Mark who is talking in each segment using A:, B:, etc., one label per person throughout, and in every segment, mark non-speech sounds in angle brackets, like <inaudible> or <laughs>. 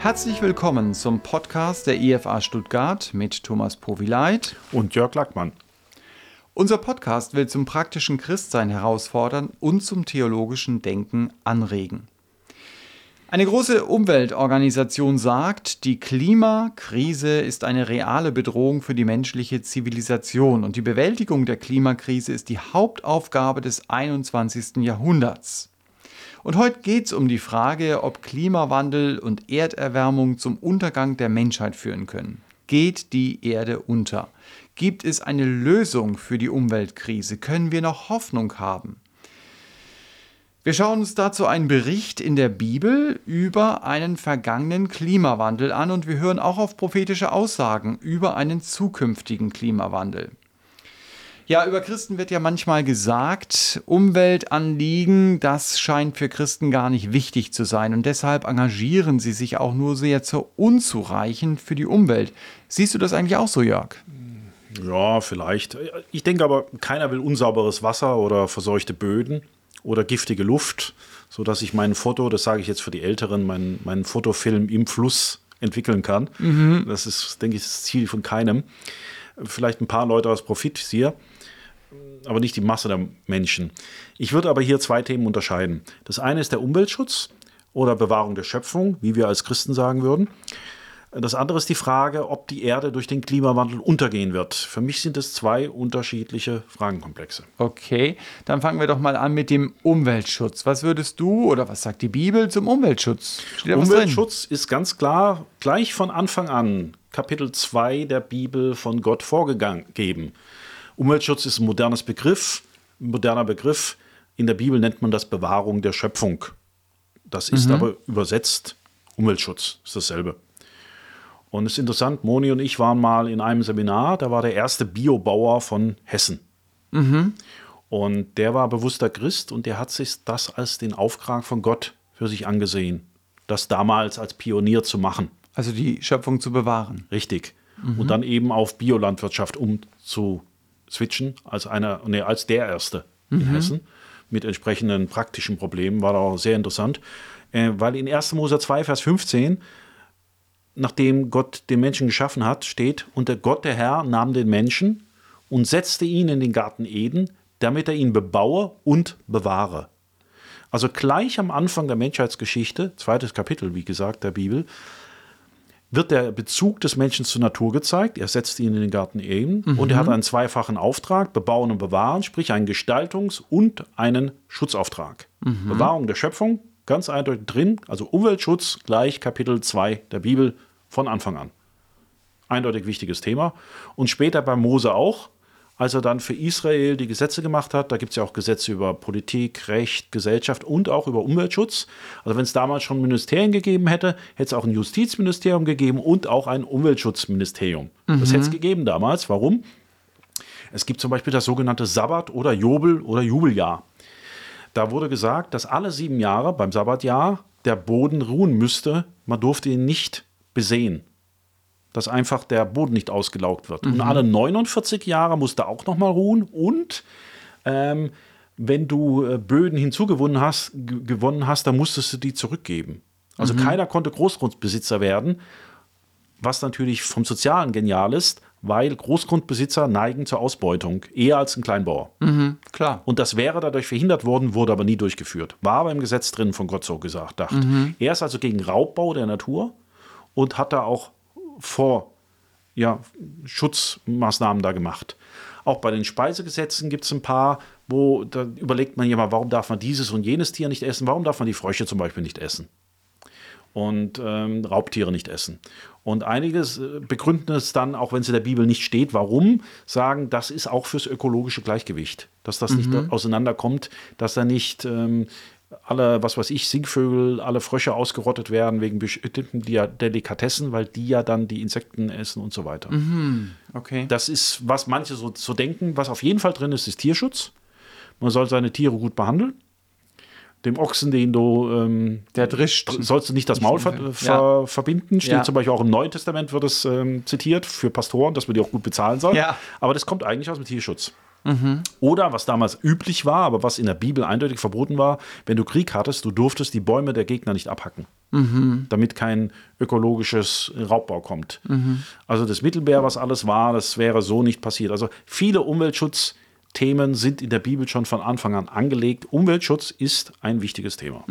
A: Herzlich willkommen zum Podcast der IFA Stuttgart mit Thomas Povileit
B: und Jörg Lackmann.
A: Unser Podcast will zum praktischen Christsein herausfordern und zum theologischen Denken anregen. Eine große Umweltorganisation sagt, die Klimakrise ist eine reale Bedrohung für die menschliche Zivilisation und die Bewältigung der Klimakrise ist die Hauptaufgabe des 21. Jahrhunderts. Und heute geht es um die Frage, ob Klimawandel und Erderwärmung zum Untergang der Menschheit führen können. Geht die Erde unter? Gibt es eine Lösung für die Umweltkrise? Können wir noch Hoffnung haben? Wir schauen uns dazu einen Bericht in der Bibel über einen vergangenen Klimawandel an und wir hören auch auf prophetische Aussagen über einen zukünftigen Klimawandel. Ja, über Christen wird ja manchmal gesagt, Umweltanliegen, das scheint für Christen gar nicht wichtig zu sein und deshalb engagieren sie sich auch nur sehr zu unzureichend für die Umwelt. Siehst du das eigentlich auch so, Jörg?
B: Ja, vielleicht. Ich denke aber, keiner will unsauberes Wasser oder verseuchte Böden oder giftige Luft, sodass ich mein Foto, das sage ich jetzt für die Älteren, meinen mein Fotofilm im Fluss entwickeln kann. Mhm. Das ist, denke ich, das Ziel von keinem. Vielleicht ein paar Leute aus Profit hier aber nicht die Masse der Menschen. Ich würde aber hier zwei Themen unterscheiden. Das eine ist der Umweltschutz oder Bewahrung der Schöpfung, wie wir als Christen sagen würden. Das andere ist die Frage, ob die Erde durch den Klimawandel untergehen wird. Für mich sind es zwei unterschiedliche Fragenkomplexe.
A: Okay, dann fangen wir doch mal an mit dem Umweltschutz. Was würdest du oder was sagt die Bibel zum Umweltschutz?
B: Umweltschutz ist ganz klar gleich von Anfang an Kapitel 2 der Bibel von Gott vorgegeben. Umweltschutz ist ein modernes Begriff, ein moderner Begriff. In der Bibel nennt man das Bewahrung der Schöpfung. Das ist mhm. aber übersetzt Umweltschutz, ist dasselbe. Und es ist interessant, Moni und ich waren mal in einem Seminar, da war der erste Biobauer von Hessen. Mhm. Und der war bewusster Christ und der hat sich das als den Auftrag von Gott für sich angesehen, das damals als Pionier zu machen.
A: Also die Schöpfung zu bewahren.
B: Richtig. Mhm. Und dann eben auf Biolandwirtschaft umzu switchen als einer, nee, als der erste mhm. in Hessen mit entsprechenden praktischen Problemen, war auch sehr interessant, äh, weil in 1. Mose 2, Vers 15, nachdem Gott den Menschen geschaffen hat, steht, und der Gott, der Herr, nahm den Menschen und setzte ihn in den Garten Eden, damit er ihn bebaue und bewahre. Also gleich am Anfang der Menschheitsgeschichte, zweites Kapitel, wie gesagt, der Bibel, wird der Bezug des Menschen zur Natur gezeigt. Er setzt ihn in den Garten Eden mhm. und er hat einen zweifachen Auftrag, bebauen und bewahren, sprich einen Gestaltungs- und einen Schutzauftrag. Mhm. Bewahrung der Schöpfung, ganz eindeutig drin, also Umweltschutz gleich Kapitel 2 der Bibel von Anfang an. Eindeutig wichtiges Thema. Und später bei Mose auch, als er dann für Israel die Gesetze gemacht hat. Da gibt es ja auch Gesetze über Politik, Recht, Gesellschaft und auch über Umweltschutz. Also wenn es damals schon Ministerien gegeben hätte, hätte es auch ein Justizministerium gegeben und auch ein Umweltschutzministerium. Mhm. Das hätte es gegeben damals. Warum? Es gibt zum Beispiel das sogenannte Sabbat- oder Jubel- oder Jubeljahr. Da wurde gesagt, dass alle sieben Jahre beim Sabbatjahr der Boden ruhen müsste. Man durfte ihn nicht besehen dass einfach der Boden nicht ausgelaugt wird. Mhm. Und alle 49 Jahre musste auch noch mal ruhen. Und ähm, wenn du äh, Böden hinzugewonnen hast, gewonnen hast, dann musstest du die zurückgeben. Also mhm. keiner konnte Großgrundbesitzer werden, was natürlich vom Sozialen genial ist, weil Großgrundbesitzer neigen zur Ausbeutung, eher als ein Kleinbauer.
A: Mhm, klar.
B: Und das wäre dadurch verhindert worden, wurde aber nie durchgeführt. War aber im Gesetz drin, von Gott so gesagt, dacht. Mhm. Er ist also gegen Raubbau der Natur und hat da auch vor ja, Schutzmaßnahmen da gemacht. Auch bei den Speisegesetzen gibt es ein paar, wo da überlegt man ja mal, warum darf man dieses und jenes Tier nicht essen, warum darf man die Frösche zum Beispiel nicht essen und ähm, Raubtiere nicht essen. Und einiges äh, begründen es dann, auch wenn es in der Bibel nicht steht, warum, sagen, das ist auch fürs ökologische Gleichgewicht, dass das mhm. nicht auseinanderkommt, dass da nicht ähm, alle, was weiß ich, Singvögel, alle Frösche ausgerottet werden wegen bestimmten Delikatessen, weil die ja dann die Insekten essen und so weiter.
A: Mhm, okay.
B: Das ist, was manche so, so denken. Was auf jeden Fall drin ist, ist Tierschutz. Man soll seine Tiere gut behandeln. Dem Ochsen, den du, ähm,
A: der drischt,
B: sollst du nicht das Maul ver ver verbinden. Steht ja. zum Beispiel auch im Neuen Testament wird es ähm, zitiert für Pastoren, dass man die auch gut bezahlen soll.
A: Ja.
B: Aber das kommt eigentlich aus dem Tierschutz. Oder was damals üblich war, aber was in der Bibel eindeutig verboten war, wenn du Krieg hattest, du durftest die Bäume der Gegner nicht abhacken, damit kein ökologisches Raubbau kommt. Also das Mittelmeer, was alles war, das wäre so nicht passiert. Also viele Umweltschutzthemen sind in der Bibel schon von Anfang an angelegt. Umweltschutz ist ein wichtiges Thema.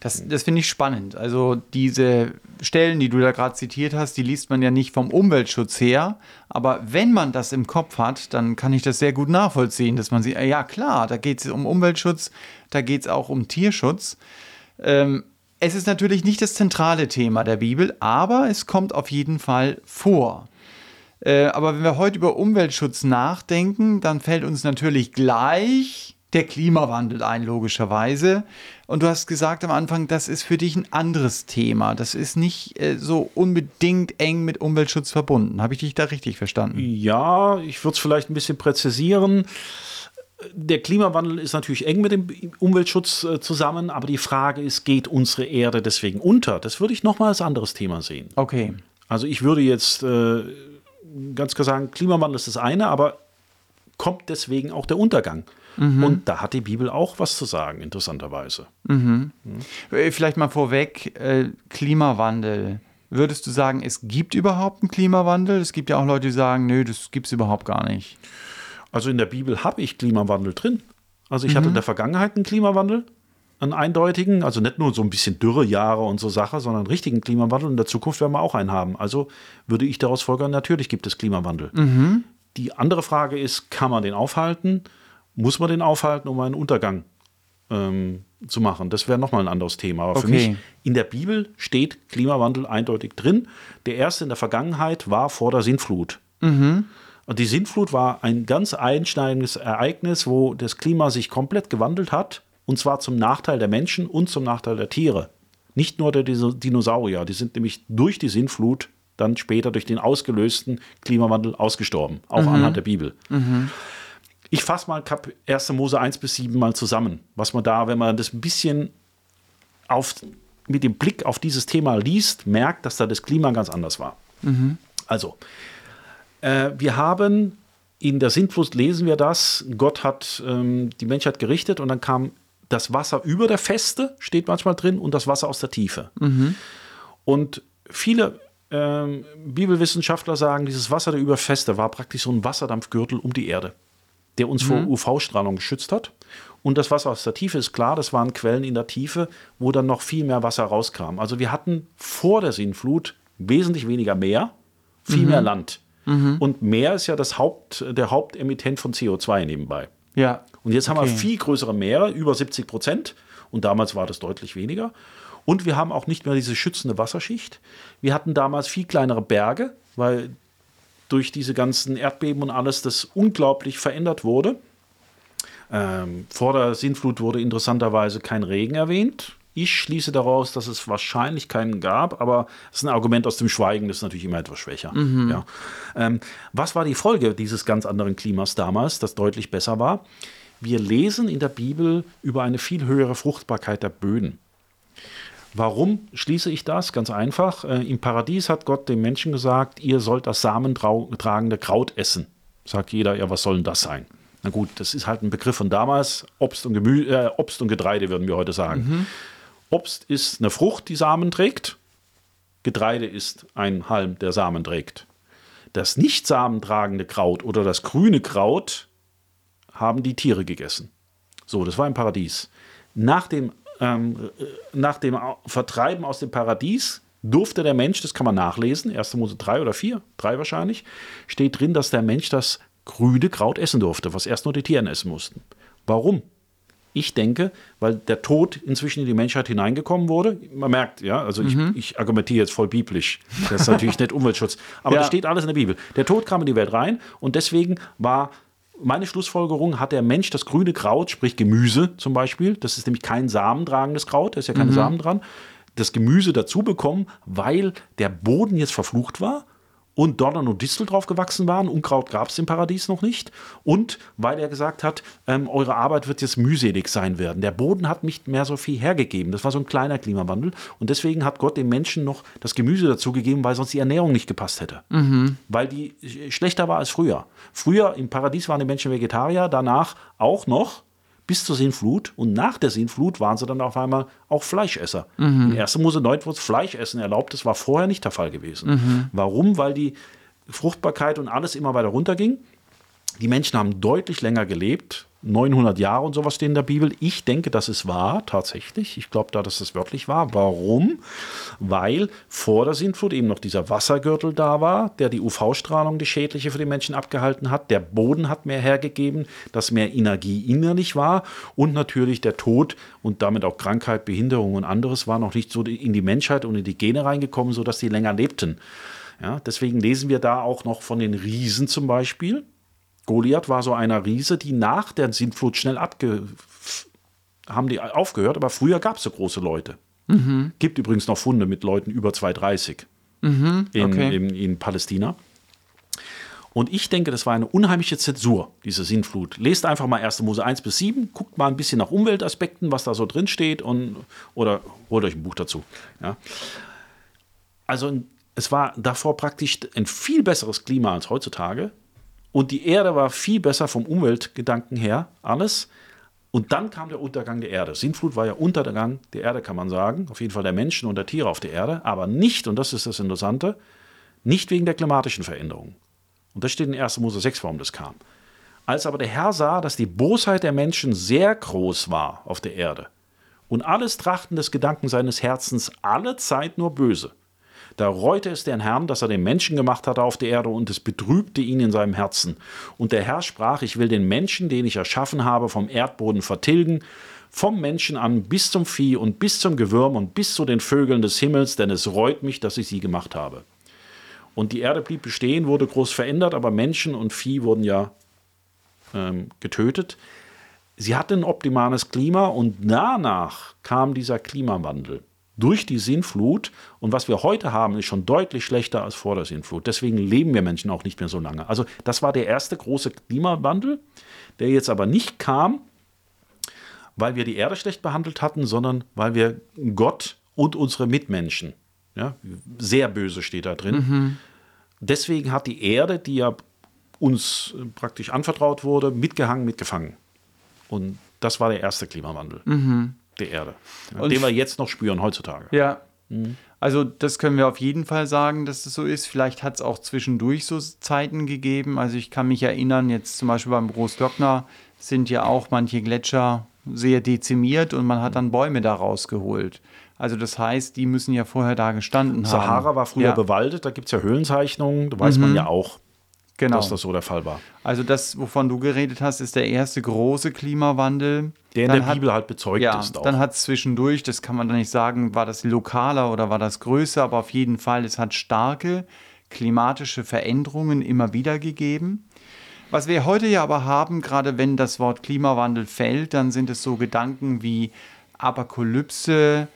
A: Das, das finde ich spannend. Also diese Stellen, die du da gerade zitiert hast, die liest man ja nicht vom Umweltschutz her. Aber wenn man das im Kopf hat, dann kann ich das sehr gut nachvollziehen, dass man sieht, ja klar, da geht es um Umweltschutz, da geht es auch um Tierschutz. Ähm, es ist natürlich nicht das zentrale Thema der Bibel, aber es kommt auf jeden Fall vor. Äh, aber wenn wir heute über Umweltschutz nachdenken, dann fällt uns natürlich gleich der Klimawandel ein, logischerweise. Und du hast gesagt am Anfang, das ist für dich ein anderes Thema. Das ist nicht äh, so unbedingt eng mit Umweltschutz verbunden. Habe ich dich da richtig verstanden?
B: Ja, ich würde es vielleicht ein bisschen präzisieren. Der Klimawandel ist natürlich eng mit dem Umweltschutz äh, zusammen, aber die Frage ist, geht unsere Erde deswegen unter? Das würde ich nochmal als anderes Thema sehen.
A: Okay.
B: Also ich würde jetzt äh, ganz klar sagen, Klimawandel ist das eine, aber kommt deswegen auch der Untergang. Und da hat die Bibel auch was zu sagen, interessanterweise.
A: Äh, Vielleicht mal vorweg, äh, Klimawandel. Würdest du sagen, es gibt überhaupt einen Klimawandel? Es gibt ja auch Leute, die sagen, nö, das gibt es überhaupt gar nicht.
B: Also in der Bibel habe ich Klimawandel drin. Also ich hatte in der Vergangenheit einen Klimawandel, einen eindeutigen, also nicht nur so ein bisschen Dürrejahre und so Sache, sondern einen richtigen Klimawandel. Und in der Zukunft werden wir auch einen haben. Also würde ich daraus folgern, natürlich gibt es Klimawandel. Die andere Frage ist, kann man den aufhalten? Muss man den aufhalten, um einen Untergang ähm, zu machen? Das wäre nochmal ein anderes Thema. Aber für
A: Okay.
B: mich, in der Bibel steht Klimawandel eindeutig drin. Der erste in der Vergangenheit war vor der Sintflut. Und die Sintflut war ein ganz einschneidendes Ereignis, wo das Klima sich komplett gewandelt hat. Und zwar zum Nachteil der Menschen und zum Nachteil der Tiere. Nicht nur der Dino- Dinosaurier. Die sind nämlich durch die Sintflut dann später durch den ausgelösten Klimawandel ausgestorben. Auch anhand der Bibel. Ich fasse mal Kap 1. Mose 1 bis 7 mal zusammen. Was man da, wenn man das ein bisschen auf, mit dem Blick auf dieses Thema liest, merkt, dass da das Klima ganz anders war. Also, äh, wir haben in der Sintflut lesen wir das, Gott hat ähm, die Menschheit gerichtet und dann kam das Wasser über der Feste, steht manchmal drin, und das Wasser aus der Tiefe. Und viele ähm, Bibelwissenschaftler sagen, dieses Wasser der Überfeste war praktisch so ein Wasserdampfgürtel um die Erde, der uns vor UV-Strahlung geschützt hat. Und das Wasser aus der Tiefe ist klar, das waren Quellen in der Tiefe, wo dann noch viel mehr Wasser rauskam. Also wir hatten vor der Sintflut wesentlich weniger Meer, viel mehr Land. Und Meer ist ja das Haupt, der Hauptemittent von CO2 nebenbei.
A: Ja.
B: Und jetzt haben wir
A: Okay.
B: viel größere Meere, über 70 Prozent. Und damals war das deutlich weniger. Und wir haben auch nicht mehr diese schützende Wasserschicht. Wir hatten damals viel kleinere Berge, weil durch diese ganzen Erdbeben und alles das unglaublich verändert wurde. Ähm, vor der Sintflut wurde interessanterweise kein Regen erwähnt. Ich schließe daraus, dass es wahrscheinlich keinen gab, aber das ist ein Argument aus dem Schweigen, das ist natürlich immer etwas schwächer. Ja. Ähm, was war die Folge dieses ganz anderen Klimas damals, das deutlich besser war? Wir lesen in der Bibel über eine viel höhere Fruchtbarkeit der Böden. Warum schließe ich das? Ganz einfach. Äh, Im Paradies hat Gott dem Menschen gesagt, ihr sollt das samentragende Kraut essen. Sagt jeder, ja, was soll denn das sein? Na gut, das ist halt ein Begriff von damals. Obst und, Gemü äh, Obst und Getreide würden wir heute sagen. Obst ist eine Frucht, die Samen trägt. Getreide ist ein Halm, der Samen trägt. Das nicht samentragende Kraut oder das grüne Kraut haben die Tiere gegessen. So, das war im Paradies. Nach dem, ähm, äh, nach dem Vertreiben aus dem Paradies durfte der Mensch, das kann man nachlesen, 1. Mose 3 oder 4, 3 wahrscheinlich, steht drin, dass der Mensch das grüne Kraut essen durfte, was erst nur die Tiere essen mussten. Warum? Ich denke, weil der Tod inzwischen in die Menschheit hineingekommen wurde. Man merkt, ja, also ich, ich argumentiere jetzt voll biblisch. Das ist natürlich nicht Umweltschutz. Aber
A: Ja.
B: das steht alles in der Bibel. Der Tod kam in die Welt rein und deswegen war meine Schlussfolgerung, hat der Mensch das grüne Kraut, sprich Gemüse zum Beispiel, das ist nämlich kein samentragendes Kraut, da ist ja keine Samen dran, das Gemüse dazu bekommen, weil der Boden jetzt verflucht war und Dornen und Distel drauf gewachsen waren. Unkraut gab es im Paradies noch nicht. Und weil er gesagt hat, ähm, eure Arbeit wird jetzt mühselig sein werden. Der Boden hat nicht mehr so viel hergegeben. Das war so ein kleiner Klimawandel. Und deswegen hat Gott den Menschen noch das Gemüse dazu gegeben, weil sonst die Ernährung nicht gepasst hätte. Mhm. Weil die schlechter war als früher. Früher im Paradies waren die Menschen Vegetarier, danach auch noch bis zur Sintflut. Und nach der Sintflut waren sie dann auf einmal auch Fleischesser. Mhm. In 1. Mose 9 wurde Fleischessen erlaubt. Das war vorher nicht der Fall gewesen. Mhm. Warum? Weil die Fruchtbarkeit und alles immer weiter runterging. Die Menschen haben deutlich länger gelebt, 900 Jahre und sowas stehen in der Bibel. Ich denke, dass es war, tatsächlich. Ich glaube da, dass es wörtlich war. Warum? Weil vor der Sintflut eben noch dieser Wassergürtel da war, der die UV-Strahlung, die schädliche für die Menschen abgehalten hat. Der Boden hat mehr hergegeben, dass mehr Energie innerlich war. Und natürlich der Tod und damit auch Krankheit, Behinderung und anderes war noch nicht so in die Menschheit und in die Gene reingekommen, sodass die länger lebten. Ja, deswegen lesen wir da auch noch von den Riesen zum Beispiel Goliath war so einer Riese, die nach der Sintflut schnell abge haben die aufgehört, aber früher gab es so große Leute. Mhm. Gibt übrigens noch Funde mit Leuten über 230 mhm, okay. in, in, in Palästina. Und ich denke, das war eine unheimliche Zensur, diese Sintflut. Lest einfach mal 1. Mose 1 bis 7, guckt mal ein bisschen nach Umweltaspekten, was da so drin steht und oder holt euch ein Buch dazu. Ja. Also es war davor praktisch ein viel besseres Klima als heutzutage. Und die Erde war viel besser vom Umweltgedanken her, alles. Und dann kam der Untergang der Erde. Sintflut war ja Untergang der Erde, kann man sagen. Auf jeden Fall der Menschen und der Tiere auf der Erde. Aber nicht, und das ist das Interessante, nicht wegen der klimatischen Veränderung. Und das steht in 1. Mose 6, warum das kam. Als aber der Herr sah, dass die Bosheit der Menschen sehr groß war auf der Erde und alles Trachten des Gedanken seines Herzens alle Zeit nur böse, da reute es den Herrn, dass er den Menschen gemacht hatte auf der Erde, und es betrübte ihn in seinem Herzen. Und der Herr sprach, ich will den Menschen, den ich erschaffen habe, vom Erdboden vertilgen, vom Menschen an bis zum Vieh und bis zum Gewürm und bis zu den Vögeln des Himmels, denn es reut mich, dass ich sie gemacht habe. Und die Erde blieb bestehen, wurde groß verändert, aber Menschen und Vieh wurden ja ähm, getötet. Sie hatte ein optimales Klima und danach kam dieser Klimawandel durch die Sinnflut. Und was wir heute haben, ist schon deutlich schlechter als vor der Sinnflut. Deswegen leben wir Menschen auch nicht mehr so lange. Also das war der erste große Klimawandel, der jetzt aber nicht kam, weil wir die Erde schlecht behandelt hatten, sondern weil wir Gott und unsere Mitmenschen, ja, sehr böse steht da drin. Mhm. Deswegen hat die Erde, die ja uns praktisch anvertraut wurde, mitgehangen, mitgefangen. Und das war der erste Klimawandel. Mhm der Erde, und den wir jetzt noch spüren heutzutage.
A: Ja. Mhm. Also das können wir auf jeden Fall sagen, dass das so ist. Vielleicht hat es auch zwischendurch so Zeiten gegeben. Also ich kann mich erinnern, jetzt zum Beispiel beim Großglockner sind ja auch manche Gletscher sehr dezimiert und man hat dann Bäume da rausgeholt. Also das heißt, die müssen ja vorher da gestanden
B: Sahara haben. Sahara war früher ja. bewaldet, da gibt es ja Höhlenzeichnungen, da weiß mhm. man ja auch, genau. dass das so der Fall war.
A: Also das, wovon du geredet hast, ist der erste große Klimawandel.
B: Der in dann der hat, Bibel halt bezeugt
A: ja,
B: ist.
A: Auch. Dann hat es zwischendurch, das kann man dann nicht sagen, war das lokaler oder war das größer, aber auf jeden Fall, es hat starke klimatische Veränderungen immer wieder gegeben. Was wir heute ja aber haben, gerade wenn das Wort Klimawandel fällt, dann sind es so Gedanken wie Apokalypse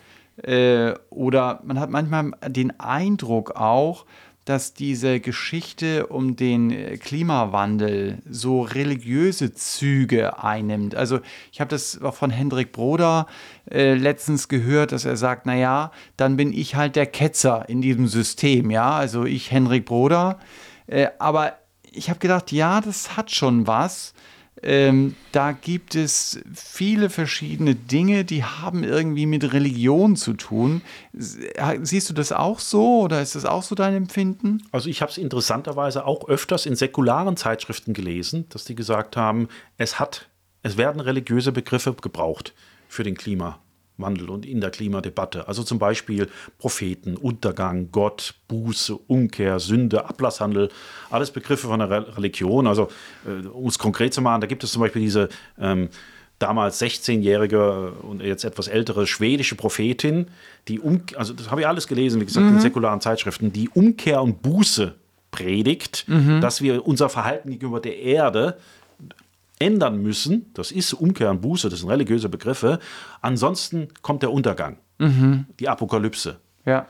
A: äh, oder man hat manchmal den Eindruck auch, dass diese Geschichte um den äh, Klimawandel so religiöse Züge einnimmt. Also ich habe das auch von Hendrik Broder äh, letztens gehört, dass er sagt, naja, dann bin ich halt der Ketzer in diesem System, ja, also ich Hendrik Broder. Äh, aber ich habe gedacht, ja, das hat schon was. Ähm, da gibt es viele verschiedene Dinge, die haben irgendwie mit Religion zu tun. Siehst du das auch so oder ist das auch so dein Empfinden?
B: Also ich habe es interessanterweise auch öfters in säkularen Zeitschriften gelesen, dass die gesagt haben, es hat, es werden religiöse Begriffe gebraucht für den Klima. Wandel und in der Klimadebatte. Also zum Beispiel Propheten, Untergang, Gott, Buße, Umkehr, Sünde, Ablasshandel, alles Begriffe von der Religion. Also äh, um es konkret zu machen, da gibt es zum Beispiel diese ähm, damals 16-jährige und jetzt etwas ältere schwedische Prophetin, die um, also das habe ich alles gelesen, wie gesagt, mhm. in säkularen Zeitschriften, die Umkehr und Buße predigt, mhm. dass wir unser Verhalten gegenüber der Erde ändern müssen. Das ist Umkehr und Buße, das sind religiöse Begriffe. Ansonsten kommt der Untergang, mhm. die Apokalypse.
A: Ja.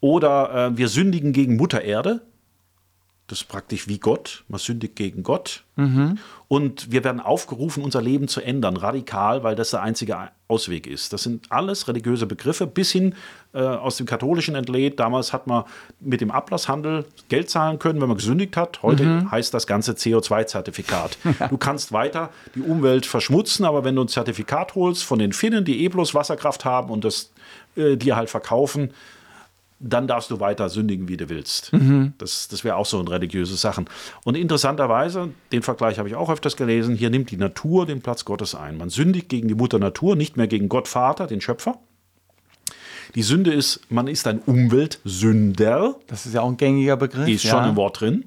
B: Oder äh, wir sündigen gegen Mutter Erde. Das ist praktisch wie Gott. Man sündigt gegen Gott. Mhm. Und wir werden aufgerufen, unser Leben zu ändern, radikal, weil das der einzige Ausweg ist. Das sind alles religiöse Begriffe, bis hin äh, aus dem Katholischen entlädt. Damals hat man mit dem Ablasshandel Geld zahlen können, wenn man gesündigt hat. Heute mhm. heißt das Ganze CO2-Zertifikat. <laughs> du kannst weiter die Umwelt verschmutzen, aber wenn du ein Zertifikat holst von den Finnen, die eh bloß Wasserkraft haben und das äh, dir halt verkaufen, dann darfst du weiter sündigen, wie du willst. Mhm. Das, das wäre auch so eine religiöse Sache. Und interessanterweise, den Vergleich habe ich auch öfters gelesen, hier nimmt die Natur den Platz Gottes ein. Man sündigt gegen die Mutter Natur, nicht mehr gegen Gott Vater, den Schöpfer. Die Sünde ist, man ist ein Umweltsünder.
A: Das ist ja auch ein gängiger Begriff.
B: Ist ja. schon im Wort drin.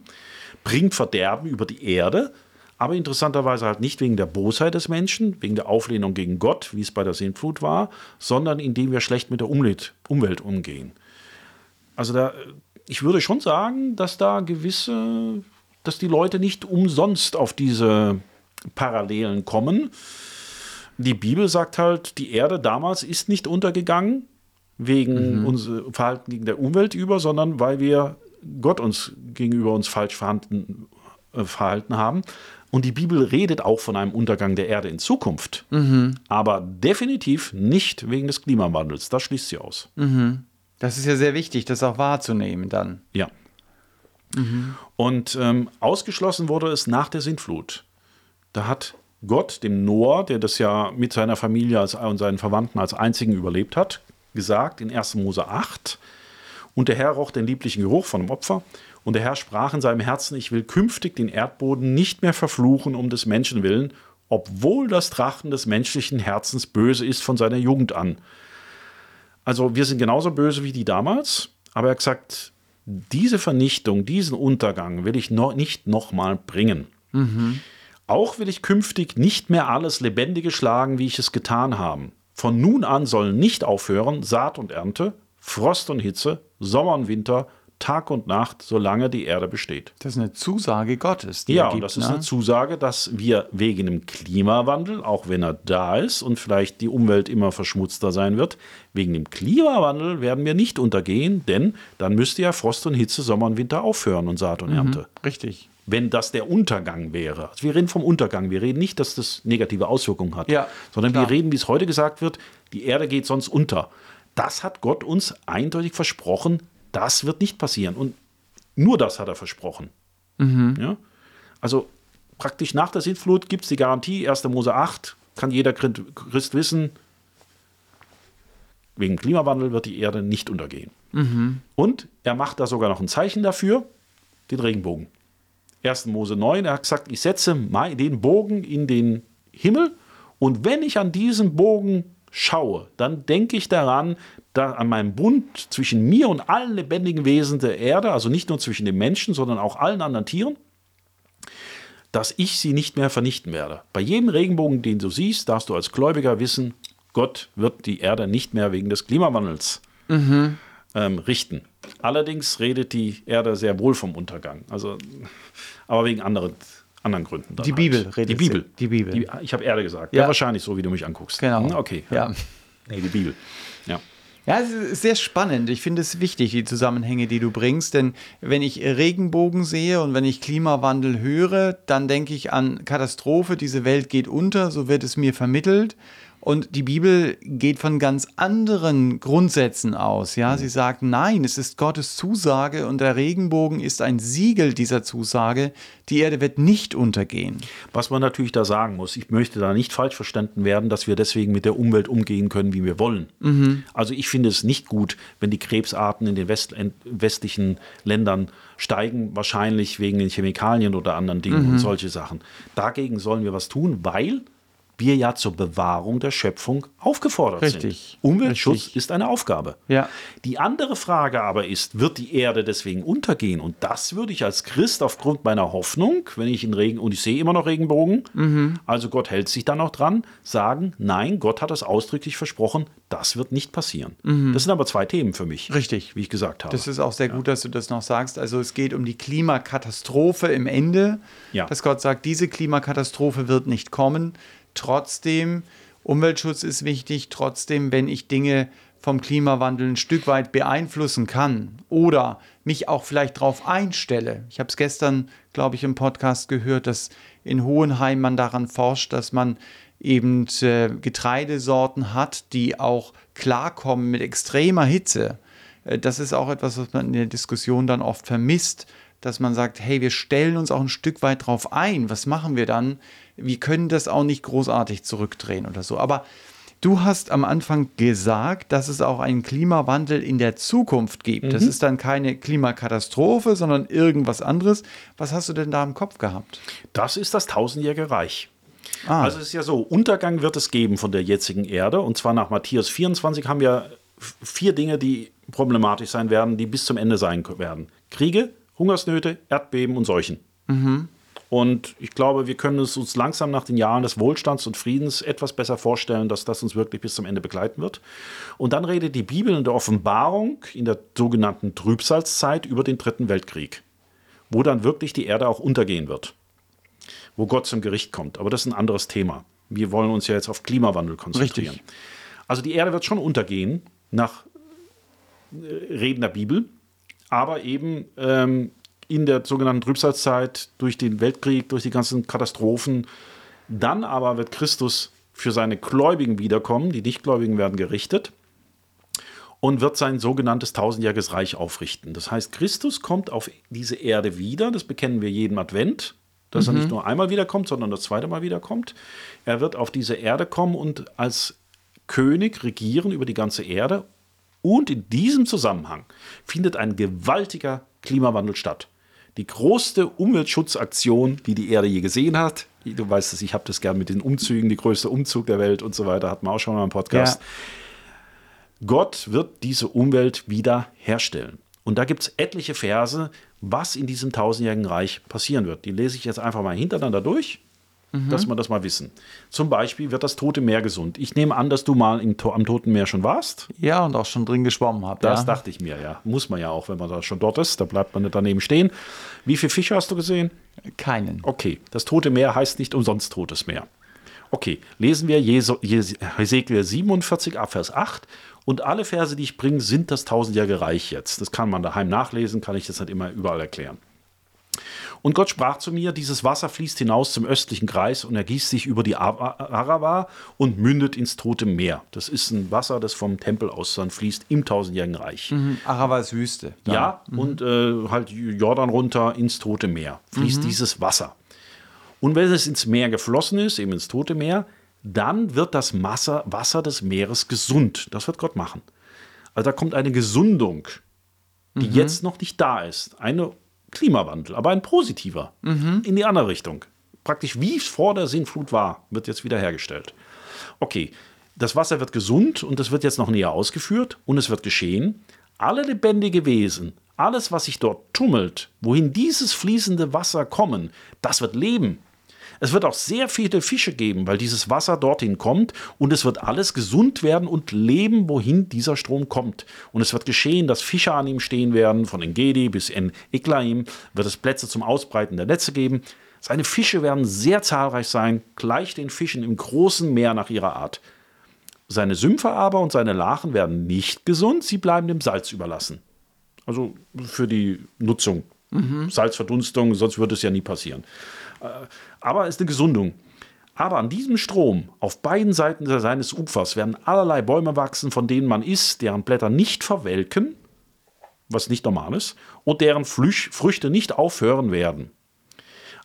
B: Bringt Verderben über die Erde, aber interessanterweise halt nicht wegen der Bosheit des Menschen, wegen der Auflehnung gegen Gott, wie es bei der Sintflut war, sondern indem wir schlecht mit der Umwelt umgehen. Also da, ich würde schon sagen, dass da gewisse, dass die Leute nicht umsonst auf diese Parallelen kommen. Die Bibel sagt halt, die Erde damals ist nicht untergegangen wegen mhm. unserem Verhalten gegen der Umwelt über, sondern weil wir Gott uns gegenüber uns falsch verhalten, äh, verhalten haben. Und die Bibel redet auch von einem Untergang der Erde in Zukunft, mhm. aber definitiv nicht wegen des Klimawandels. Das schließt sie aus.
A: Mhm. Das ist ja sehr wichtig, das auch wahrzunehmen dann.
B: Ja. Mhm. Und ähm, ausgeschlossen wurde es nach der Sintflut. Da hat Gott dem Noah, der das ja mit seiner Familie als, und seinen Verwandten als einzigen überlebt hat, gesagt in 1. Mose 8, und der Herr roch den lieblichen Geruch von dem Opfer, und der Herr sprach in seinem Herzen, ich will künftig den Erdboden nicht mehr verfluchen um des Menschen willen, obwohl das Trachten des menschlichen Herzens böse ist von seiner Jugend an. Also wir sind genauso böse wie die damals, aber er hat gesagt, diese Vernichtung, diesen Untergang will ich noch nicht nochmal bringen. Mhm. Auch will ich künftig nicht mehr alles Lebendige schlagen, wie ich es getan habe. Von nun an sollen nicht aufhören Saat und Ernte, Frost und Hitze, Sommer und Winter, Tag und Nacht, solange die Erde besteht.
A: Das ist eine Zusage Gottes.
B: ja, und das ne? ist eine Zusage, dass wir wegen dem Klimawandel, auch wenn er da ist und vielleicht die Umwelt immer verschmutzter sein wird, wegen dem Klimawandel werden wir nicht untergehen, denn dann müsste ja Frost und Hitze, Sommer und Winter aufhören und Saat und mhm, Ernte.
A: Richtig.
B: Wenn das der Untergang wäre. Also wir reden vom Untergang. Wir reden nicht, dass das negative Auswirkungen hat, ja, sondern klar. wir reden, wie es heute gesagt wird, die Erde geht sonst unter. Das hat Gott uns eindeutig versprochen, das wird nicht passieren. Und nur das hat er versprochen. Mhm. Ja? Also praktisch nach der Sintflut gibt es die Garantie, 1. Mose 8, kann jeder Christ wissen, wegen Klimawandel wird die Erde nicht untergehen. Mhm. Und er macht da sogar noch ein Zeichen dafür, den Regenbogen. 1. Mose 9, er hat gesagt, ich setze den Bogen in den Himmel und wenn ich an diesen Bogen schaue, dann denke ich daran, da an meinem Bund zwischen mir und allen lebendigen Wesen der Erde, also nicht nur zwischen den Menschen, sondern auch allen anderen Tieren, dass ich sie nicht mehr vernichten werde. Bei jedem Regenbogen, den du siehst, darfst du als Gläubiger wissen, Gott wird die Erde nicht mehr wegen des Klimawandels mhm. ähm, richten. Allerdings redet die Erde sehr wohl vom Untergang. Also, aber wegen anderen, anderen Gründen.
A: Die Bibel
B: halt. redet. Die Bibel.
A: Die Bibel. Die,
B: ich habe Erde gesagt. Ja. ja. wahrscheinlich so, wie du mich anguckst.
A: Genau.
B: Okay. Ja. ja. <laughs> Nee, die Bibel. Ja.
A: Es ist sehr spannend. Ich finde es wichtig, die Zusammenhänge, die du bringst. Denn wenn ich Regenbogen sehe und wenn ich Klimawandel höre, dann denke ich an Katastrophe, diese Welt geht unter, so wird es mir vermittelt. Und die Bibel geht von ganz anderen Grundsätzen aus. Ja, sie sagt, nein, es ist Gottes Zusage und der Regenbogen ist ein Siegel dieser Zusage. Die Erde wird nicht untergehen.
B: Was man natürlich da sagen muss, ich möchte da nicht falsch verstanden werden, dass wir deswegen mit der Umwelt umgehen können, wie wir wollen. Mhm. Also ich finde es nicht gut, wenn die Krebsarten in den West westlichen Ländern steigen, wahrscheinlich wegen den Chemikalien oder anderen Dingen mhm. und solche Sachen. Dagegen sollen wir was tun, weil wir ja zur Bewahrung der Schöpfung aufgefordert
A: Richtig.
B: sind. Umweltschutz Richtig. ist eine Aufgabe.
A: Ja.
B: Die andere Frage aber ist, wird die Erde deswegen untergehen? Und das würde ich als Christ aufgrund meiner Hoffnung, wenn ich in Regen, und ich sehe immer noch Regenbogen, mhm. also Gott hält sich da noch dran, sagen, nein, Gott hat das ausdrücklich versprochen, das wird nicht passieren. Mhm. Das sind aber zwei Themen für mich.
A: Richtig.
B: Wie ich gesagt habe.
A: Das ist auch sehr gut, ja. dass du das noch sagst. Also es geht um die Klimakatastrophe im Ende, ja. dass Gott sagt, diese Klimakatastrophe wird nicht kommen. Trotzdem, Umweltschutz ist wichtig. Trotzdem, wenn ich Dinge vom Klimawandel ein Stück weit beeinflussen kann oder mich auch vielleicht darauf einstelle. Ich habe es gestern, glaube ich, im Podcast gehört, dass in Hohenheim man daran forscht, dass man eben äh, Getreidesorten hat, die auch klarkommen mit extremer Hitze. Äh, das ist auch etwas, was man in der Diskussion dann oft vermisst, dass man sagt, hey, wir stellen uns auch ein Stück weit drauf ein. Was machen wir dann? Wir können das auch nicht großartig zurückdrehen oder so. Aber du hast am Anfang gesagt, dass es auch einen Klimawandel in der Zukunft gibt. Mhm. Das ist dann keine Klimakatastrophe, sondern irgendwas anderes. Was hast du denn da im Kopf gehabt?
B: Das ist das tausendjährige Reich. Ah. Also es ist ja so, Untergang wird es geben von der jetzigen Erde. Und zwar nach Matthäus 24 haben wir vier Dinge, die problematisch sein werden, die bis zum Ende sein werden. Kriege, Hungersnöte, Erdbeben und Seuchen. Mhm. Und ich glaube, wir können es uns langsam nach den Jahren des Wohlstands und Friedens etwas besser vorstellen, dass das uns wirklich bis zum Ende begleiten wird. Und dann redet die Bibel in der Offenbarung in der sogenannten Trübsalzeit über den Dritten Weltkrieg, wo dann wirklich die Erde auch untergehen wird wo Gott zum Gericht kommt. Aber das ist ein anderes Thema. Wir wollen uns ja jetzt auf Klimawandel konzentrieren. Richtig. Also die Erde wird schon untergehen nach äh, Reden der Bibel, aber eben ähm, in der sogenannten Trübsalzeit durch den Weltkrieg, durch die ganzen Katastrophen. Dann aber wird Christus für seine Gläubigen wiederkommen, die Nichtgläubigen werden gerichtet und wird sein sogenanntes tausendjähriges Reich aufrichten. Das heißt, Christus kommt auf diese Erde wieder, das bekennen wir jeden Advent dass mhm. er nicht nur einmal wiederkommt, sondern das zweite Mal wiederkommt. Er wird auf diese Erde kommen und als König regieren über die ganze Erde. Und in diesem Zusammenhang findet ein gewaltiger Klimawandel statt. Die größte Umweltschutzaktion, die die Erde je gesehen hat. Du weißt es, ich habe das gern mit den Umzügen, die größte Umzug der Welt und so weiter, hatten wir auch schon mal im Podcast. Ja. Gott wird diese Umwelt wieder herstellen. Und da gibt es etliche Verse, was in diesem tausendjährigen Reich passieren wird. Die lese ich jetzt einfach mal hintereinander durch, mhm. dass wir das mal wissen. Zum Beispiel wird das Tote Meer gesund. Ich nehme an, dass du mal im, am Toten Meer schon warst.
A: Ja, und auch schon drin geschwommen hast.
B: Das ja. dachte ich mir, ja. Muss man ja auch, wenn man da schon dort ist. Da bleibt man nicht daneben stehen. Wie viele Fische hast du gesehen?
A: Keinen.
B: Okay, das Tote Meer heißt nicht umsonst Totes Meer. Okay, lesen wir Hesekiel 47, Abvers 8. Und alle Verse, die ich bringe, sind das tausendjährige Reich jetzt. Das kann man daheim nachlesen, kann ich jetzt nicht immer überall erklären. Und Gott sprach zu mir, dieses Wasser fließt hinaus zum östlichen Kreis und ergießt sich über die Arava und mündet ins Tote Meer. Das ist ein Wasser, das vom Tempel aus dann fließt im tausendjährigen Reich.
A: Mhm. Arava ist Wüste.
B: Dann. Ja, mhm. und äh, halt Jordan runter ins Tote Meer fließt mhm. dieses Wasser. Und wenn es ins Meer geflossen ist, eben ins Tote Meer, dann wird das Wasser, Wasser des Meeres gesund. Das wird Gott machen. Also da kommt eine Gesundung, die mhm. jetzt noch nicht da ist. Ein Klimawandel, aber ein positiver mhm. in die andere Richtung. Praktisch wie es vor der Sintflut war, wird jetzt wiederhergestellt. Okay, das Wasser wird gesund und das wird jetzt noch näher ausgeführt und es wird geschehen. Alle lebendige Wesen, alles, was sich dort tummelt, wohin dieses fließende Wasser kommen, das wird leben. Es wird auch sehr viele Fische geben, weil dieses Wasser dorthin kommt und es wird alles gesund werden und leben, wohin dieser Strom kommt. Und es wird geschehen, dass Fische an ihm stehen werden, von Engedi bis in Iklaim wird es Plätze zum Ausbreiten der Netze geben. Seine Fische werden sehr zahlreich sein, gleich den Fischen im großen Meer nach ihrer Art. Seine Sümpfe aber und seine Lachen werden nicht gesund, sie bleiben dem Salz überlassen. Also für die Nutzung. Mhm. Salzverdunstung, sonst würde es ja nie passieren. Äh, aber es ist eine Gesundung. Aber an diesem Strom, auf beiden Seiten seines Ufers, werden allerlei Bäume wachsen, von denen man isst, deren Blätter nicht verwelken, was nicht normal ist, und deren Früchte nicht aufhören werden.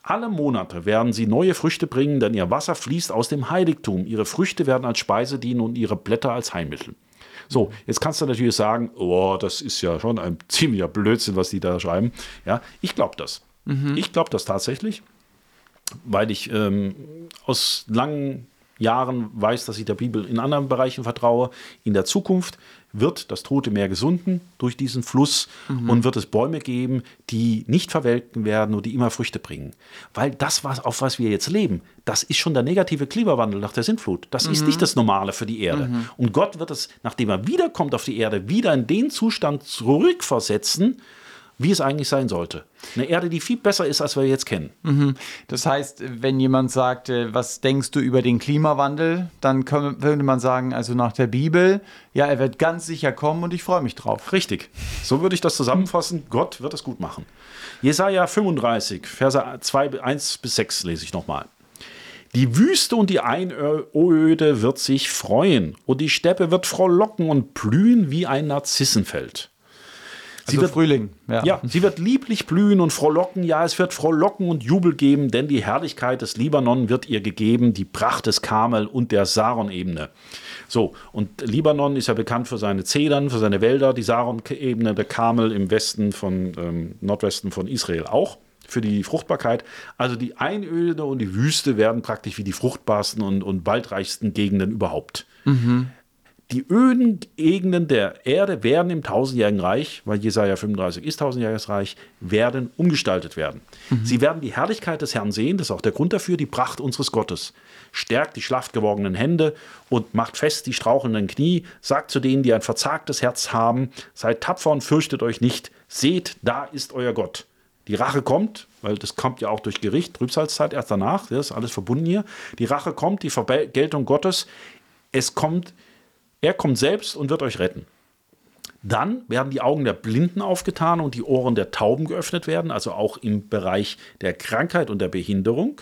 B: Alle Monate werden sie neue Früchte bringen, denn ihr Wasser fließt aus dem Heiligtum. Ihre Früchte werden als Speise dienen und ihre Blätter als Heilmittel. So, jetzt kannst du natürlich sagen, oh, das ist ja schon ein ziemlicher Blödsinn, was die da schreiben. Ja, ich glaube das. Mhm. Ich glaube das tatsächlich weil ich ähm, aus langen Jahren weiß, dass ich der Bibel in anderen Bereichen vertraue. In der Zukunft wird das Tote Meer gesunden durch diesen Fluss mhm. und wird es Bäume geben, die nicht verwelken werden und die immer Früchte bringen. Weil das, was, auf was wir jetzt leben, das ist schon der negative Klimawandel nach der Sintflut. Das mhm. ist nicht das Normale für die Erde. Mhm. Und Gott wird es, nachdem er wiederkommt auf die Erde, wieder in den Zustand zurückversetzen, wie es eigentlich sein sollte. Eine Erde, die viel besser ist, als wir jetzt kennen.
A: Das heißt, wenn jemand sagt, äh, was denkst du über den Klimawandel, dann würde man sagen, also nach der Bibel, ja, er wird ganz sicher kommen und ich freue mich drauf.
B: Richtig. So würde ich das zusammenfassen. Gott wird es gut machen. Jesaja 35, Verse 2, 1 bis 6 lese ich nochmal. Die Wüste und die Einöde wird sich freuen und die Steppe wird frohlocken und blühen wie ein Narzissenfeld.
A: Also
B: wird-
A: Frühling. Ja.
B: Ja, sie wird lieblich blühen und frohlocken. Ja, es wird frohlocken und Jubel geben, denn die Herrlichkeit des Libanon wird ihr gegeben, die Pracht des Karmel und der Saron-Ebene. So, und Libanon ist ja bekannt für seine Zedern, für seine Wälder, die Saron-Ebene, der Karmel im Westen von, ähm, Nordwesten von Israel auch für die Fruchtbarkeit. Also die Einöde und die Wüste werden praktisch wie die fruchtbarsten und, und waldreichsten Gegenden überhaupt. Die öden Gegenden der Erde werden im tausendjährigen Reich, weil Jesaja 35 ist tausendjähriges Reich, werden umgestaltet werden. Sie werden die Herrlichkeit des Herrn sehen, das ist auch der Grund dafür, die Pracht unseres Gottes. Stärkt die schlaff gewordenen Hände und macht fest die strauchelnden Knie, sagt zu denen, die ein verzagtes Herz haben, seid tapfer und fürchtet euch nicht, seht, da ist euer Gott. Die Rache kommt, weil das kommt ja auch durch Gericht, Trübsalzeit erst danach, das ist alles verbunden hier. Die Rache kommt, die Vergeltung Gottes. Es kommt, er kommt selbst und wird euch retten. Dann werden die Augen der Blinden aufgetan und die Ohren der Tauben geöffnet werden, also auch im Bereich der Krankheit und der Behinderung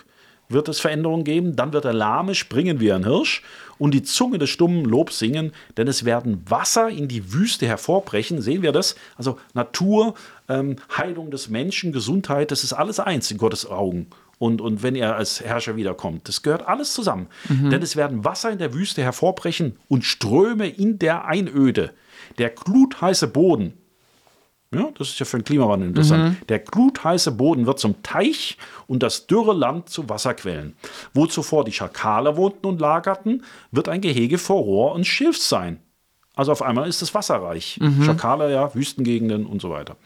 B: wird es Veränderungen geben. Dann wird der Lahme springen wie ein Hirsch und die Zunge des Stummen Lob singen, denn es werden Wasser in die Wüste hervorbrechen. Sehen wir das? Also Natur, ähm, Heilung des Menschen, Gesundheit, das ist alles eins in Gottes Augen. Und, und wenn er als Herrscher wiederkommt, das gehört alles zusammen. Denn es werden Wasser in der Wüste hervorbrechen und Ströme in der Einöde. Der glutheiße Boden, ja, das ist ja für den Klimawandel interessant. Der glutheiße Boden wird zum Teich und das dürre Land zu Wasserquellen. Wo zuvor die Schakale wohnten und lagerten, wird ein Gehege vor Rohr und Schilf sein. Also auf einmal ist es wasserreich. Schakale, ja, Wüstengegenden und so weiter.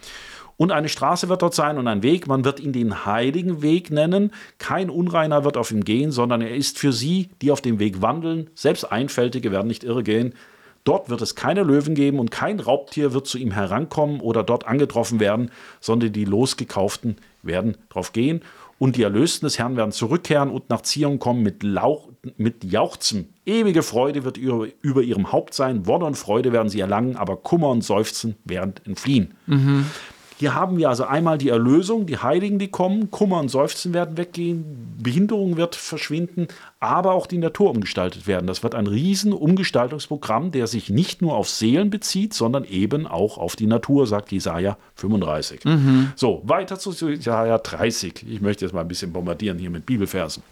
B: Und eine Straße wird dort sein und ein Weg. Man wird ihn den heiligen Weg nennen. Kein Unreiner wird auf ihm gehen, sondern er ist für sie, die auf dem Weg wandeln. Selbst Einfältige werden nicht irre gehen. Dort wird es keine Löwen geben und kein Raubtier wird zu ihm herankommen oder dort angetroffen werden, sondern die Losgekauften werden drauf gehen. Und die Erlösten des Herrn werden zurückkehren und nach Zion kommen mit, Lauch, mit Jauchzen. Ewige Freude wird über, über ihrem Haupt sein. Wonne und Freude werden sie erlangen, aber Kummer und Seufzen werden entfliehen. Hier haben wir also einmal die Erlösung, die Heiligen, die kommen, Kummer und Seufzen werden weggehen, Behinderung wird verschwinden, aber auch die Natur umgestaltet werden. Das wird ein riesen Umgestaltungsprogramm, der sich nicht nur auf Seelen bezieht, sondern eben auch auf die Natur, sagt Jesaja 35. So, weiter zu Jesaja 30. Ich möchte jetzt mal ein bisschen bombardieren hier mit Bibelversen.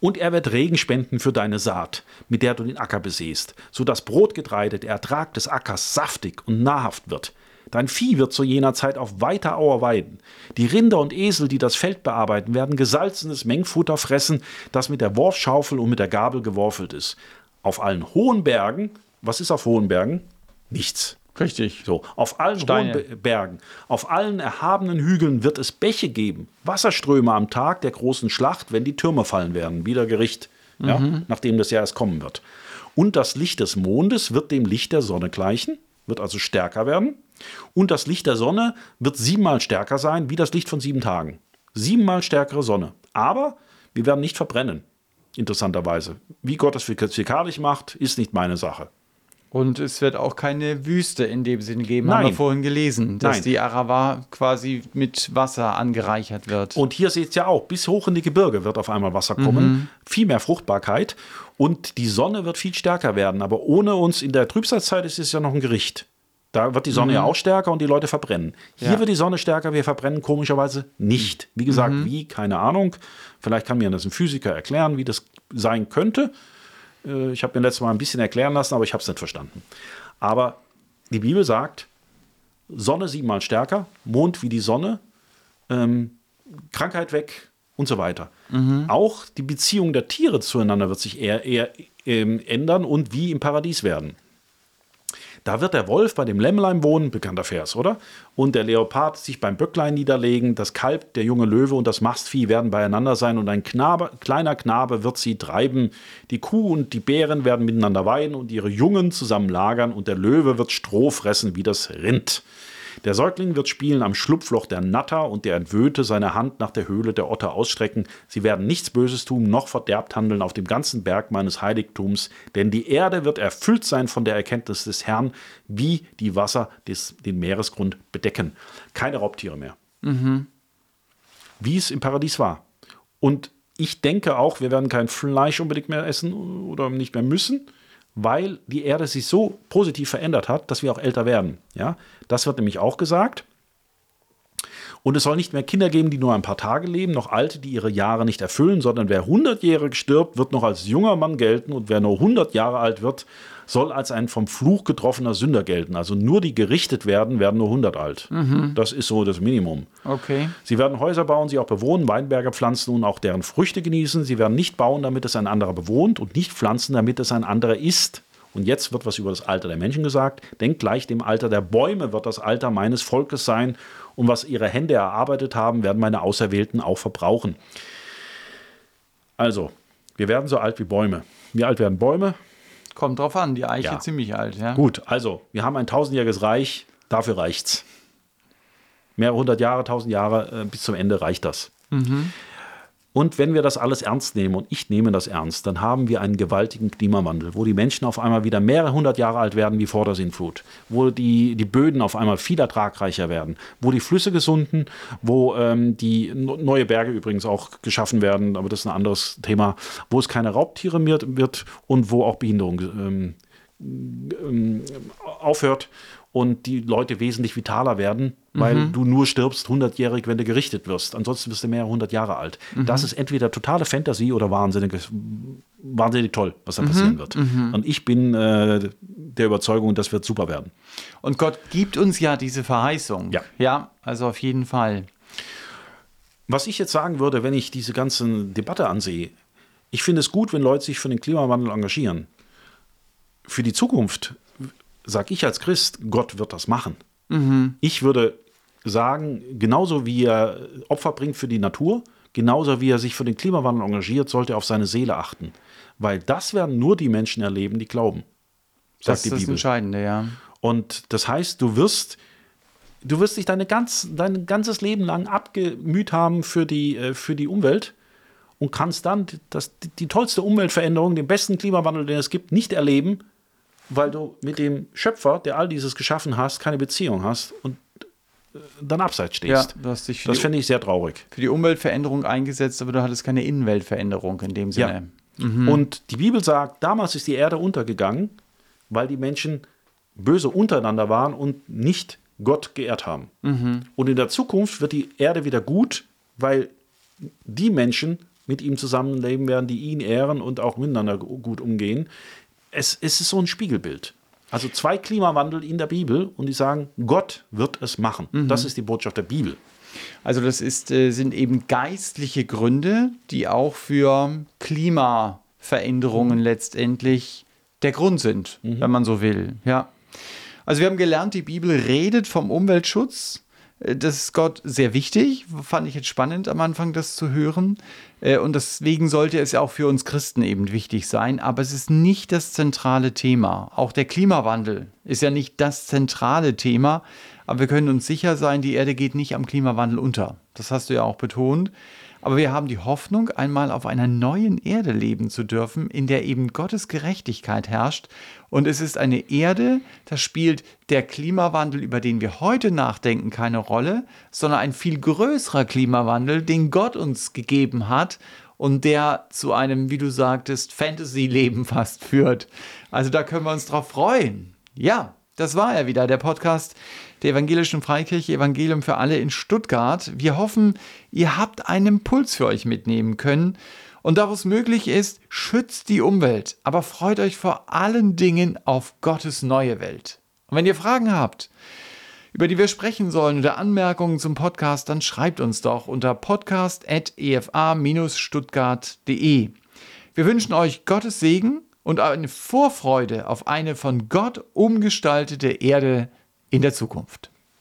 B: Und er wird Regen spenden für deine Saat, mit der du den Acker besäst, so dass Brotgetreide, der Ertrag des Ackers saftig und nahrhaft wird. Dein Vieh wird zu jener Zeit auf weiter Auer weiden. Die Rinder und Esel, die das Feld bearbeiten, werden gesalzenes Mengfutter fressen, das mit der Worfschaufel und mit der Gabel geworfelt ist. Auf allen hohen Bergen, was ist auf hohen Bergen? Nichts.
A: Richtig.
B: So, auf allen
A: Steine.
B: hohen Be- Bergen, auf allen erhabenen Hügeln wird es Bäche geben, Wasserströme am Tag der großen Schlacht, wenn die Türme fallen werden, wieder Gericht, ja, nachdem das Jahr erst kommen wird. Und das Licht des Mondes wird dem Licht der Sonne gleichen, wird also stärker werden. Und das Licht der Sonne wird siebenmal stärker sein, wie das Licht von sieben Tagen. Siebenmal stärkere Sonne. Aber wir werden nicht verbrennen, interessanterweise. Wie Gott das physikalisch macht, ist nicht meine Sache.
A: Und es wird auch keine Wüste in dem Sinne geben, haben
B: Nein.
A: wir vorhin gelesen, dass
B: Nein.
A: die Arava quasi mit Wasser angereichert wird.
B: Und hier seht ihr ja auch, bis hoch in die Gebirge wird auf einmal Wasser kommen, viel mehr Fruchtbarkeit und die Sonne wird viel stärker werden. Aber ohne uns in der Trübsalzeit ist es ja noch ein Gericht. Da wird die Sonne ja auch stärker und die Leute verbrennen. Hier
A: Ja.
B: wird die Sonne stärker, wir verbrennen komischerweise nicht. Wie gesagt, wie, keine Ahnung. Vielleicht kann mir das ein Physiker erklären, wie das sein könnte. Äh, Ich habe mir letztes Mal ein bisschen erklären lassen, aber ich habe es nicht verstanden. Aber die Bibel sagt, Sonne siebenmal stärker, Mond wie die Sonne, ähm, Krankheit weg und so weiter. Auch die Beziehung der Tiere zueinander wird sich eher, eher ähm, ändern und wie im Paradies werden. Da wird der Wolf bei dem Lämmlein wohnen, bekannter Vers, oder? Und der Leopard sich beim Böcklein niederlegen, das Kalb, der junge Löwe und das Mastvieh werden beieinander sein und ein Knabe, kleiner Knabe wird sie treiben. Die Kuh und die Bären werden miteinander weiden und ihre Jungen zusammen lagern und der Löwe wird Stroh fressen wie das Rind. Der Säugling wird spielen am Schlupfloch der Natter und der Entwöhnte seine Hand nach der Höhle der Otter ausstrecken. Sie werden nichts Böses tun, noch verderbt handeln auf dem ganzen Berg meines Heiligtums, denn die Erde wird erfüllt sein von der Erkenntnis des Herrn, wie die Wasser des, den Meeresgrund bedecken. Keine Raubtiere mehr. Mhm. Wie es im Paradies war. Und ich denke auch, wir werden kein Fleisch unbedingt mehr essen oder nicht mehr müssen weil die Erde sich so positiv verändert hat, dass wir auch älter werden. Ja? Das wird nämlich auch gesagt. Und es soll nicht mehr Kinder geben, die nur ein paar Tage leben, noch Alte, die ihre Jahre nicht erfüllen, sondern wer 100-jährig stirbt, wird noch als junger Mann gelten und wer nur 100 Jahre alt wird, soll als ein vom Fluch getroffener Sünder gelten. Also nur die gerichtet werden, werden nur 100 alt. Mhm. Das ist so das Minimum.
A: Okay.
B: Sie werden Häuser bauen, sie auch bewohnen, Weinberge pflanzen und auch deren Früchte genießen. Sie werden nicht bauen, damit es ein anderer bewohnt und nicht pflanzen, damit es ein anderer isst. Und jetzt wird was über das Alter der Menschen gesagt. Denkt gleich dem Alter der Bäume wird das Alter meines Volkes sein. Und was ihre Hände erarbeitet haben, werden meine Auserwählten auch verbrauchen. Also, wir werden so alt wie Bäume. Wie alt werden Bäume?
A: Kommt drauf an, die Eiche ja. ziemlich alt. Ja.
B: Gut, also wir haben ein tausendjähriges Reich, dafür reicht's. Mehrere hundert Jahre, tausend Jahre, äh, bis zum Ende reicht das. Mhm. Und wenn wir das alles ernst nehmen, und ich nehme das ernst, dann haben wir einen gewaltigen Klimawandel, wo die Menschen auf einmal wieder mehrere hundert Jahre alt werden wie vor der Sintflut, wo die, die Böden auf einmal viel ertragreicher werden, wo die Flüsse gesunden, wo ähm, die neue Berge übrigens auch geschaffen werden, aber das ist ein anderes Thema, wo es keine Raubtiere mehr wird und wo auch Behinderung ähm, ähm, aufhört und die Leute wesentlich vitaler werden, weil mhm. du nur stirbst hundertjährig, wenn du gerichtet wirst. Ansonsten bist du mehrere hundert Jahre alt. Mhm. Das ist entweder totale Fantasie oder wahnsinnig, wahnsinnig toll, was da mhm. passieren wird. Mhm. Und ich bin äh, der Überzeugung, das wird super werden.
A: Und Gott gibt uns ja diese Verheißung.
B: Ja.
A: Ja, also auf jeden Fall.
B: Was ich jetzt sagen würde, wenn ich diese ganze Debatte ansehe, ich finde es gut, wenn Leute sich für den Klimawandel engagieren. Für die Zukunft sage ich als Christ, Gott wird das machen. Mhm. Ich würde sagen, genauso wie er Opfer bringt für die Natur, genauso wie er sich für den Klimawandel engagiert, sollte er auf seine Seele achten. Weil das werden nur die Menschen erleben, die glauben.
A: Sagt das die ist das Entscheidende, ja.
B: Und das heißt, du wirst, du wirst dich deine ganz, dein ganzes Leben lang abgemüht haben für die, äh, für die Umwelt und kannst dann das, die, die tollste Umweltveränderung, den besten Klimawandel, den es gibt, nicht erleben, weil du mit dem Schöpfer, der all dieses geschaffen hast, keine Beziehung hast und äh, dann abseits stehst.
A: Ja,
B: das finde ich sehr traurig.
A: Für die Umweltveränderung eingesetzt, aber du hattest keine Innenweltveränderung in dem Sinne.
B: Ja. Mhm. Und die Bibel sagt, damals ist die Erde untergegangen, weil die Menschen böse untereinander waren und nicht Gott geehrt haben. Mhm. Und in der Zukunft wird die Erde wieder gut, weil die Menschen mit ihm zusammenleben werden, die ihn ehren und auch miteinander gut umgehen es, es ist so ein Spiegelbild. Also zwei Klimawandel in der Bibel und die sagen, Gott wird es machen. Mhm. Das ist die Botschaft der Bibel.
A: Also das ist, äh, sind eben geistliche Gründe, die auch für Klimaveränderungen mhm. letztendlich der Grund sind, mhm. wenn man so will. Ja. Also wir haben gelernt, die Bibel redet vom Umweltschutz, das ist Gott sehr wichtig. Fand ich jetzt spannend am Anfang, das zu hören. Äh, und deswegen sollte es ja auch für uns Christen eben wichtig sein. Aber es ist nicht das zentrale Thema. Auch der Klimawandel ist ja nicht das zentrale Thema. Aber wir können uns sicher sein, die Erde geht nicht am Klimawandel unter. Das hast du ja auch betont. Aber wir haben die Hoffnung, einmal auf einer neuen Erde leben zu dürfen, in der eben Gottes Gerechtigkeit herrscht. Und es ist eine Erde, da spielt der Klimawandel, über den wir heute nachdenken, keine Rolle, sondern ein viel größerer Klimawandel, den Gott uns gegeben hat und der zu einem, wie du sagtest, Fantasy-Leben <laughs> fast führt. Also da können wir uns drauf freuen. Ja, das war er wieder, der Podcast der Evangelischen Freikirche Evangelium für alle in Stuttgart. Wir hoffen, ihr habt einen Impuls für euch mitnehmen können. Und da, wo es möglich ist, schützt die Umwelt, aber freut euch vor allen Dingen auf Gottes neue Welt. Und wenn ihr Fragen habt, über die wir sprechen sollen oder Anmerkungen zum Podcast, dann schreibt uns doch unter podcast.efa-stuttgart.de. Wir wünschen euch Gottes Segen und eine Vorfreude auf eine von Gott umgestaltete Erde in der Zukunft.